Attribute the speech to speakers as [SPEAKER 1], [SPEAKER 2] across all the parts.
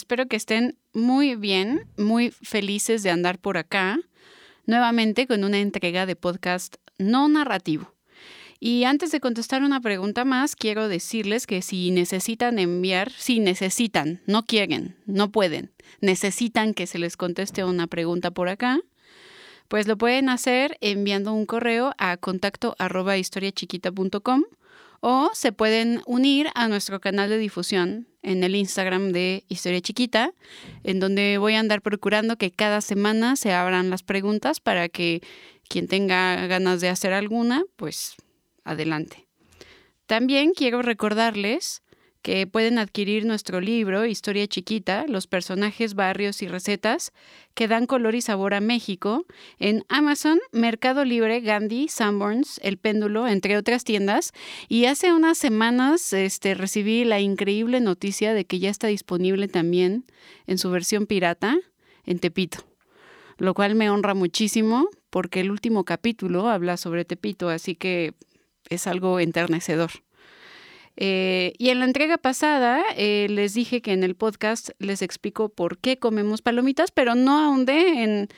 [SPEAKER 1] Espero que estén muy bien, muy felices de andar por acá, nuevamente con una entrega de podcast no narrativo. Y antes de contestar una pregunta más, quiero decirles que si necesitan enviar, si necesitan, no quieren, no pueden, necesitan que se les conteste una pregunta por acá, pues lo pueden hacer enviando un correo a contacto arroba historiachiquita.com o se pueden unir a nuestro canal de difusión en el Instagram de Historia Chiquita, en donde voy a andar procurando que cada semana se abran las preguntas para que quien tenga ganas de hacer alguna, pues adelante. También quiero recordarles que pueden adquirir nuestro libro Historia Chiquita, los personajes, barrios y recetas que dan color y sabor a México en Amazon, Mercado Libre, Gandhi, Sanborns, El Péndulo, entre otras tiendas. Y hace unas semanas este, recibí la increíble noticia de que ya está disponible también en su versión pirata en Tepito, lo cual me honra muchísimo porque el último capítulo habla sobre Tepito, así que es algo enternecedor. Eh, y en la entrega pasada eh, les dije que en el podcast les explico por qué comemos palomitas, pero no ahondé en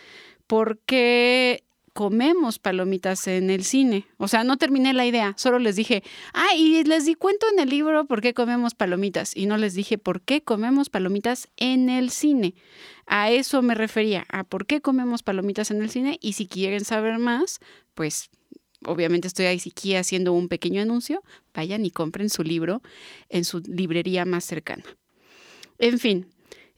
[SPEAKER 1] por qué comemos palomitas en el cine. O sea, no terminé la idea, solo les dije, ah, y les di cuento en el libro por qué comemos palomitas. Y no les dije por qué comemos palomitas en el cine. A eso me refería, a por qué comemos palomitas en el cine. Y si quieren saber más, pues obviamente estoy aquí haciendo un pequeño anuncio, vayan y compren su libro en su librería más cercana. En fin,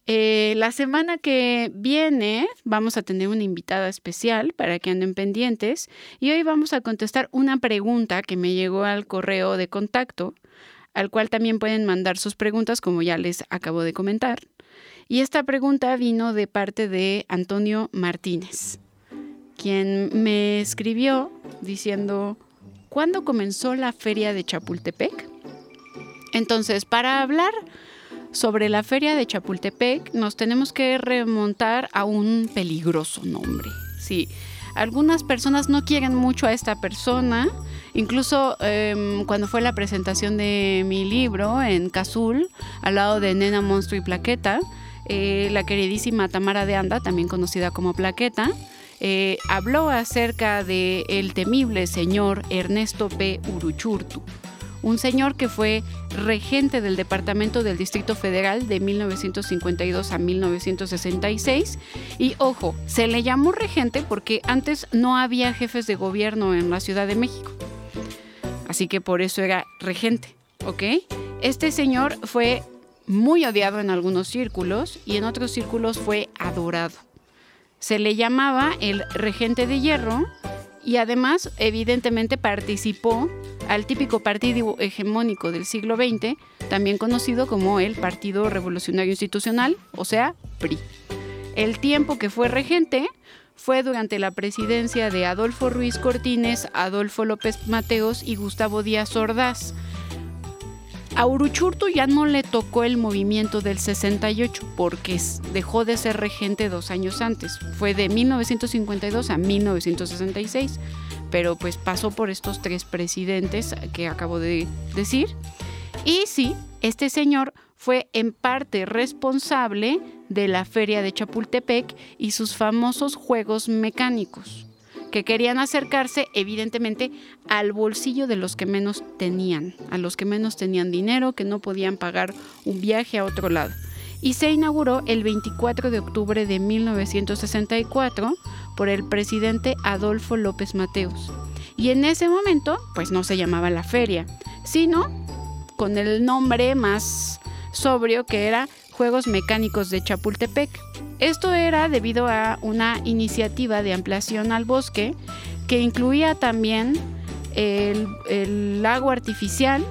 [SPEAKER 1] eh, la semana que viene vamos a tener una invitada especial para que anden pendientes y hoy vamos a contestar una pregunta que me llegó al correo de contacto, al cual también pueden mandar sus preguntas como ya les acabo de comentar. Y esta pregunta vino de parte de Antonio Martínez quien me escribió diciendo, ¿cuándo comenzó la feria de Chapultepec? Entonces, para hablar sobre la feria de Chapultepec, nos tenemos que remontar a un peligroso nombre. Sí, algunas personas no quieren mucho a esta persona. Incluso em, cuando fue la presentación de mi libro en Cazul, al lado de Nena Monstruo y Plaqueta, eh, la queridísima Tamara de Anda, también conocida como Plaqueta, eh, habló acerca del el temible señor Ernesto P. Uruchurtu, un señor que fue regente del Departamento del Distrito Federal de 1952 a 1966. Y ojo, se le llamó regente porque antes no había jefes de gobierno en la Ciudad de México. Así que por eso era regente, ¿ok? Este señor fue muy odiado en algunos círculos y en otros círculos fue adorado. Se le llamaba el regente de hierro y además evidentemente participó al típico partido hegemónico del siglo XX, también conocido como el Partido Revolucionario Institucional, o sea, PRI. El tiempo que fue regente fue durante la presidencia de Adolfo Ruiz Cortines, Adolfo López Mateos y Gustavo Díaz Ordaz, a Uruchurtu ya no le tocó el movimiento del 68 porque dejó de ser regente dos años antes. Fue de 1952 a 1966, pero pues pasó por estos tres presidentes que acabo de decir. Y sí, este señor fue en parte responsable de la feria de Chapultepec y sus famosos juegos mecánicos que querían acercarse evidentemente al bolsillo de los que menos tenían, a los que menos tenían dinero, que no podían pagar un viaje a otro lado. Y se inauguró el 24 de octubre de 1964 por el presidente Adolfo López Mateos. Y en ese momento, pues no se llamaba la feria, sino con el nombre más sobrio que era Juegos Mecánicos de Chapultepec. Esto era debido a una iniciativa de ampliación al bosque que incluía también el, lago artificial,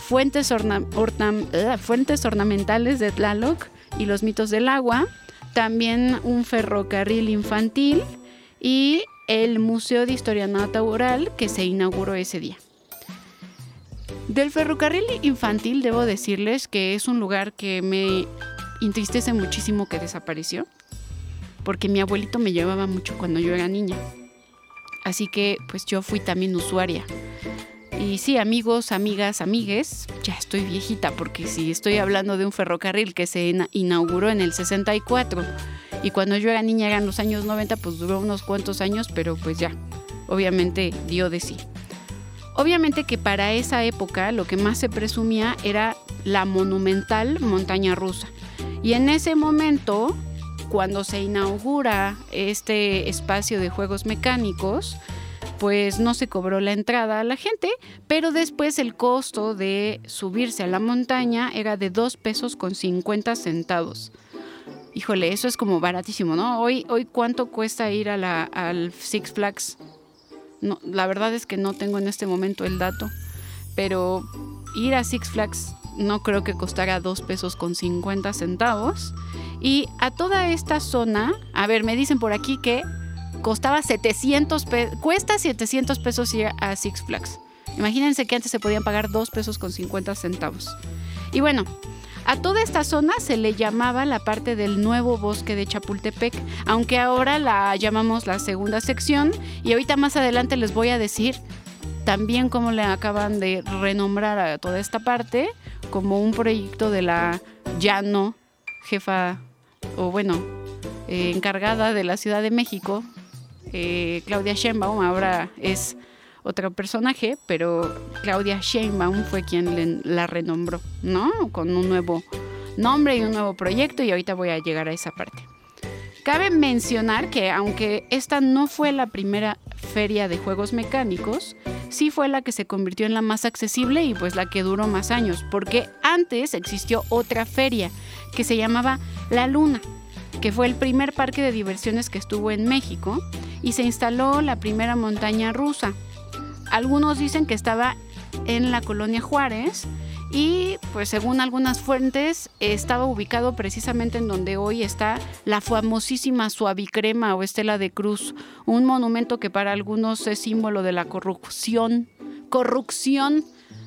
[SPEAKER 1] fuentes, eh, fuentes ornamentales de Tlaloc y los mitos del agua, también un ferrocarril infantil y el Museo de Historia Natural que se inauguró ese día. Del ferrocarril infantil debo decirles que es un lugar que me entristece muchísimo que desapareció, porque mi abuelito me llevaba mucho cuando yo era niña. Así que pues yo fui también usuaria. Y sí, amigos, amigas, amigues, ya estoy viejita porque si estoy hablando de un ferrocarril que se inauguró en el 64 y cuando yo era niña eran los años 90, pues duró unos cuantos años, pero pues ya, obviamente dio de sí. Obviamente que para esa época lo que más se presumía era la monumental montaña rusa. Y en ese momento, cuando se inaugura este espacio de juegos mecánicos, pues no se cobró la entrada a la gente, pero después el costo de subirse a la montaña era de 2 pesos con 50 centavos. Híjole, eso es como baratísimo, ¿no? Hoy, hoy ¿cuánto cuesta ir a al Six Flags? La verdad es que no tengo en este momento el dato, pero ir a Six Flags no creo que costara 2 pesos con 50 centavos. Y a toda esta zona, a ver, me dicen por aquí que costaba 700 pesos, cuesta 700 pesos ir a Six Flags. Imagínense que antes se podían pagar 2 pesos con 50 centavos. Y bueno, a toda esta zona se le llamaba la parte del nuevo bosque de Chapultepec, aunque ahora la llamamos la segunda sección y ahorita más adelante les voy a decir también cómo le acaban de renombrar a toda esta parte como un proyecto de la Llano, jefa o bueno, eh, encargada de la Ciudad de México eh, Claudia Sheinbaum ahora es otro personaje, pero Claudia Sheinbaum fue quien la renombró, ¿no? Con un nuevo nombre y un nuevo proyecto y ahorita voy a llegar a esa parte. Cabe mencionar que aunque esta no fue la primera feria de juegos mecánicos, sí fue la que se convirtió en la más accesible y pues la que duró más años, porque antes existió otra feria que se llamaba La Luna, que fue el primer parque de diversiones que estuvo en México y se instaló la primera montaña rusa. Algunos dicen que estaba en la colonia Juárez y pues según algunas fuentes estaba ubicado precisamente en donde hoy está la famosísima Suavicrema o Estela de Cruz, un monumento que para algunos es símbolo de la corrupción, corrupción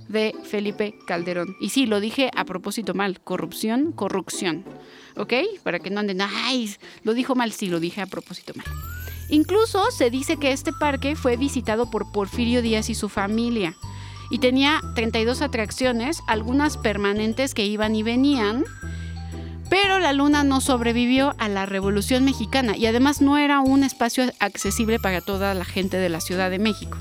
[SPEAKER 1] de Felipe Calderón. Y sí, lo dije a propósito mal, corrupción, corrupción. ¿Ok? Para que no anden, ay, lo dijo mal, sí, lo dije a propósito mal. Incluso se dice que este parque fue visitado por Porfirio Díaz y su familia y tenía 32 atracciones, algunas permanentes que iban y venían, pero la luna no sobrevivió a la Revolución Mexicana y además no era un espacio accesible para toda la gente de la Ciudad de México.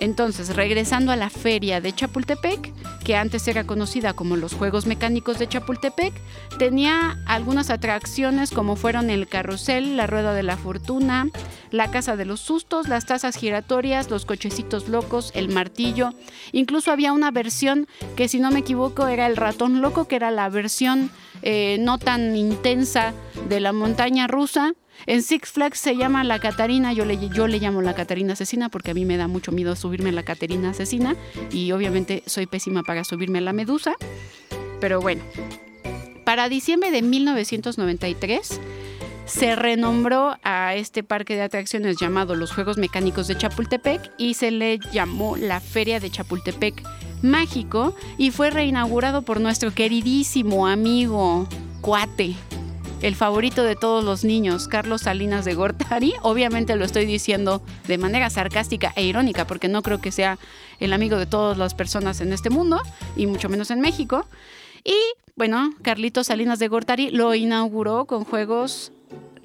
[SPEAKER 1] Entonces, regresando a la feria de Chapultepec, que antes era conocida como los Juegos Mecánicos de Chapultepec, tenía algunas atracciones como fueron el carrusel, la rueda de la fortuna, la casa de los sustos, las tazas giratorias, los cochecitos locos, el martillo. Incluso había una versión que, si no me equivoco, era el ratón loco, que era la versión eh, no tan intensa de la montaña rusa en Six Flags se llama la Catarina, yo le, yo le llamo la Catarina asesina porque a mí me da mucho miedo subirme a la Catarina asesina y obviamente soy pésima para subirme a la Medusa. Pero bueno, para diciembre de 1993 se renombró a este parque de atracciones llamado los Juegos Mecánicos de Chapultepec y se le llamó la Feria de Chapultepec Mágico y fue reinaugurado por nuestro queridísimo amigo cuate el favorito de todos los niños, Carlos Salinas de Gortari. Obviamente lo estoy diciendo de manera sarcástica e irónica, porque no creo que sea el amigo de todas las personas en este mundo, y mucho menos en México. Y bueno, Carlitos Salinas de Gortari lo inauguró con juegos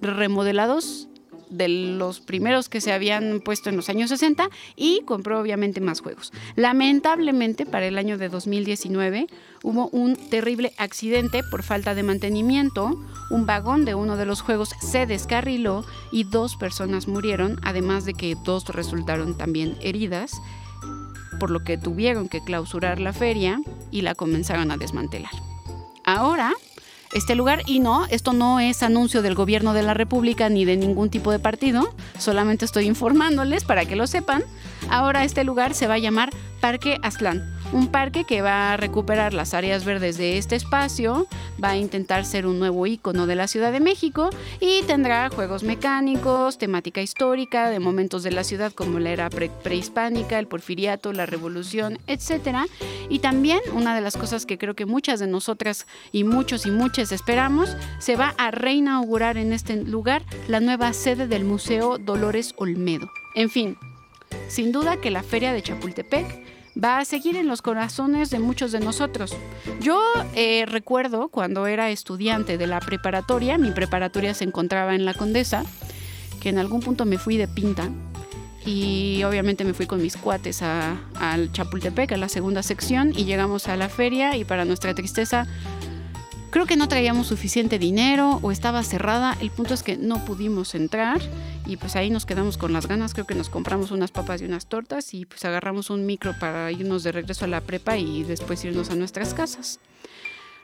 [SPEAKER 1] remodelados de los primeros que se habían puesto en los años 60 y compró obviamente más juegos. Lamentablemente para el año de 2019 hubo un terrible accidente por falta de mantenimiento, un vagón de uno de los juegos se descarriló y dos personas murieron, además de que dos resultaron también heridas, por lo que tuvieron que clausurar la feria y la comenzaron a desmantelar. Ahora este lugar. Y no, esto no es anuncio del gobierno de la República ni de ningún tipo de partido, solamente estoy informándoles para que lo sepan. Ahora este lugar se va a llamar Parque Aztlán un parque que va a recuperar las áreas verdes de este espacio, va a intentar ser un nuevo icono de la Ciudad de México y tendrá juegos mecánicos, temática histórica, de momentos de la ciudad como la era prehispánica, el porfiriato, la revolución, etc. Y también una de las cosas que creo que muchas de nosotras y muchos y muchas esperamos, se va a reinaugurar en este lugar la nueva sede del Museo Dolores Olmedo. En fin, sin duda que la Feria de Chapultepec va a seguir en los corazones de muchos de nosotros. Yo eh, recuerdo cuando era estudiante de la preparatoria, mi preparatoria se encontraba en la Condesa, que en algún punto me fui de pinta y obviamente me fui con mis cuates al Chapultepec, a la segunda sección, y llegamos a la feria y para nuestra tristeza creo que no traíamos suficiente dinero o estaba cerrada. El punto es que no pudimos entrar y pues ahí nos quedamos con las ganas. Creo que nos compramos unas papas y unas tortas y pues agarramos un micro para irnos de regreso a la prepa y después irnos a nuestras casas.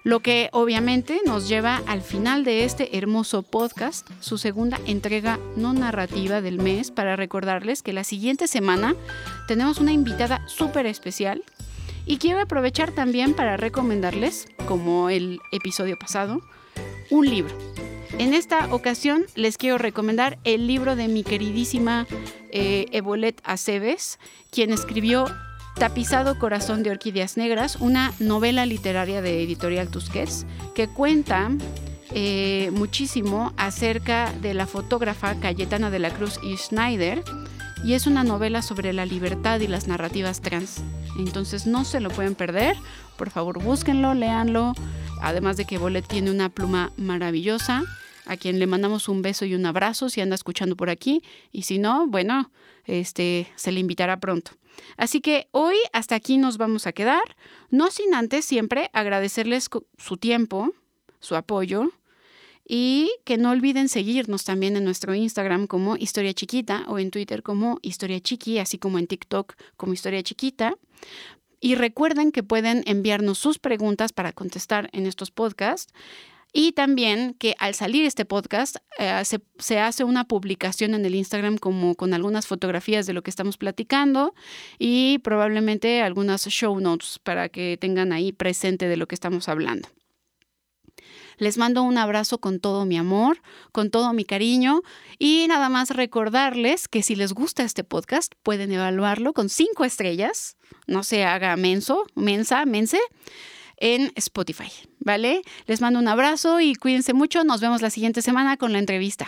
[SPEAKER 1] Lo que obviamente nos lleva al final de este hermoso podcast, su segunda entrega no narrativa del mes, para recordarles que la siguiente semana tenemos una invitada súper especial y quiero aprovechar también para recomendarles, como el episodio pasado, un libro. En esta ocasión les quiero recomendar el libro de mi queridísima eh, Evolet Aceves, quien escribió Tapizado Corazón de Orquídeas Negras, una novela literaria de Editorial Tusquets que cuenta eh, muchísimo acerca de la fotógrafa Cayetana de la Cruz y Schneider y es una novela sobre la libertad y las narrativas trans. Entonces no se lo pueden perder, por favor búsquenlo, léanlo, además de que Bolet tiene una pluma maravillosa a quien le mandamos un beso y un abrazo si anda escuchando por aquí y si no, bueno, este se le invitará pronto. Así que hoy hasta aquí nos vamos a quedar, no sin antes siempre agradecerles su tiempo, su apoyo y que no olviden seguirnos también en nuestro Instagram como Historia Chiquita o en Twitter como Historia Chiqui, así como en TikTok como Historia Chiquita. Y recuerden que pueden enviarnos sus preguntas para contestar en estos podcasts y también que al salir este podcast eh, se, hace una publicación en el Instagram como con algunas fotografías de lo que estamos platicando y probablemente algunas show notes para que tengan ahí presente de lo que estamos hablando. Les mando un abrazo con todo mi amor, con todo mi cariño y nada más recordarles que si les gusta este podcast pueden evaluarlo con cinco estrellas. No se haga menso, mensa, mense en Spotify, ¿vale? Les mando un abrazo y cuídense mucho. Nos vemos la siguiente semana con la entrevista.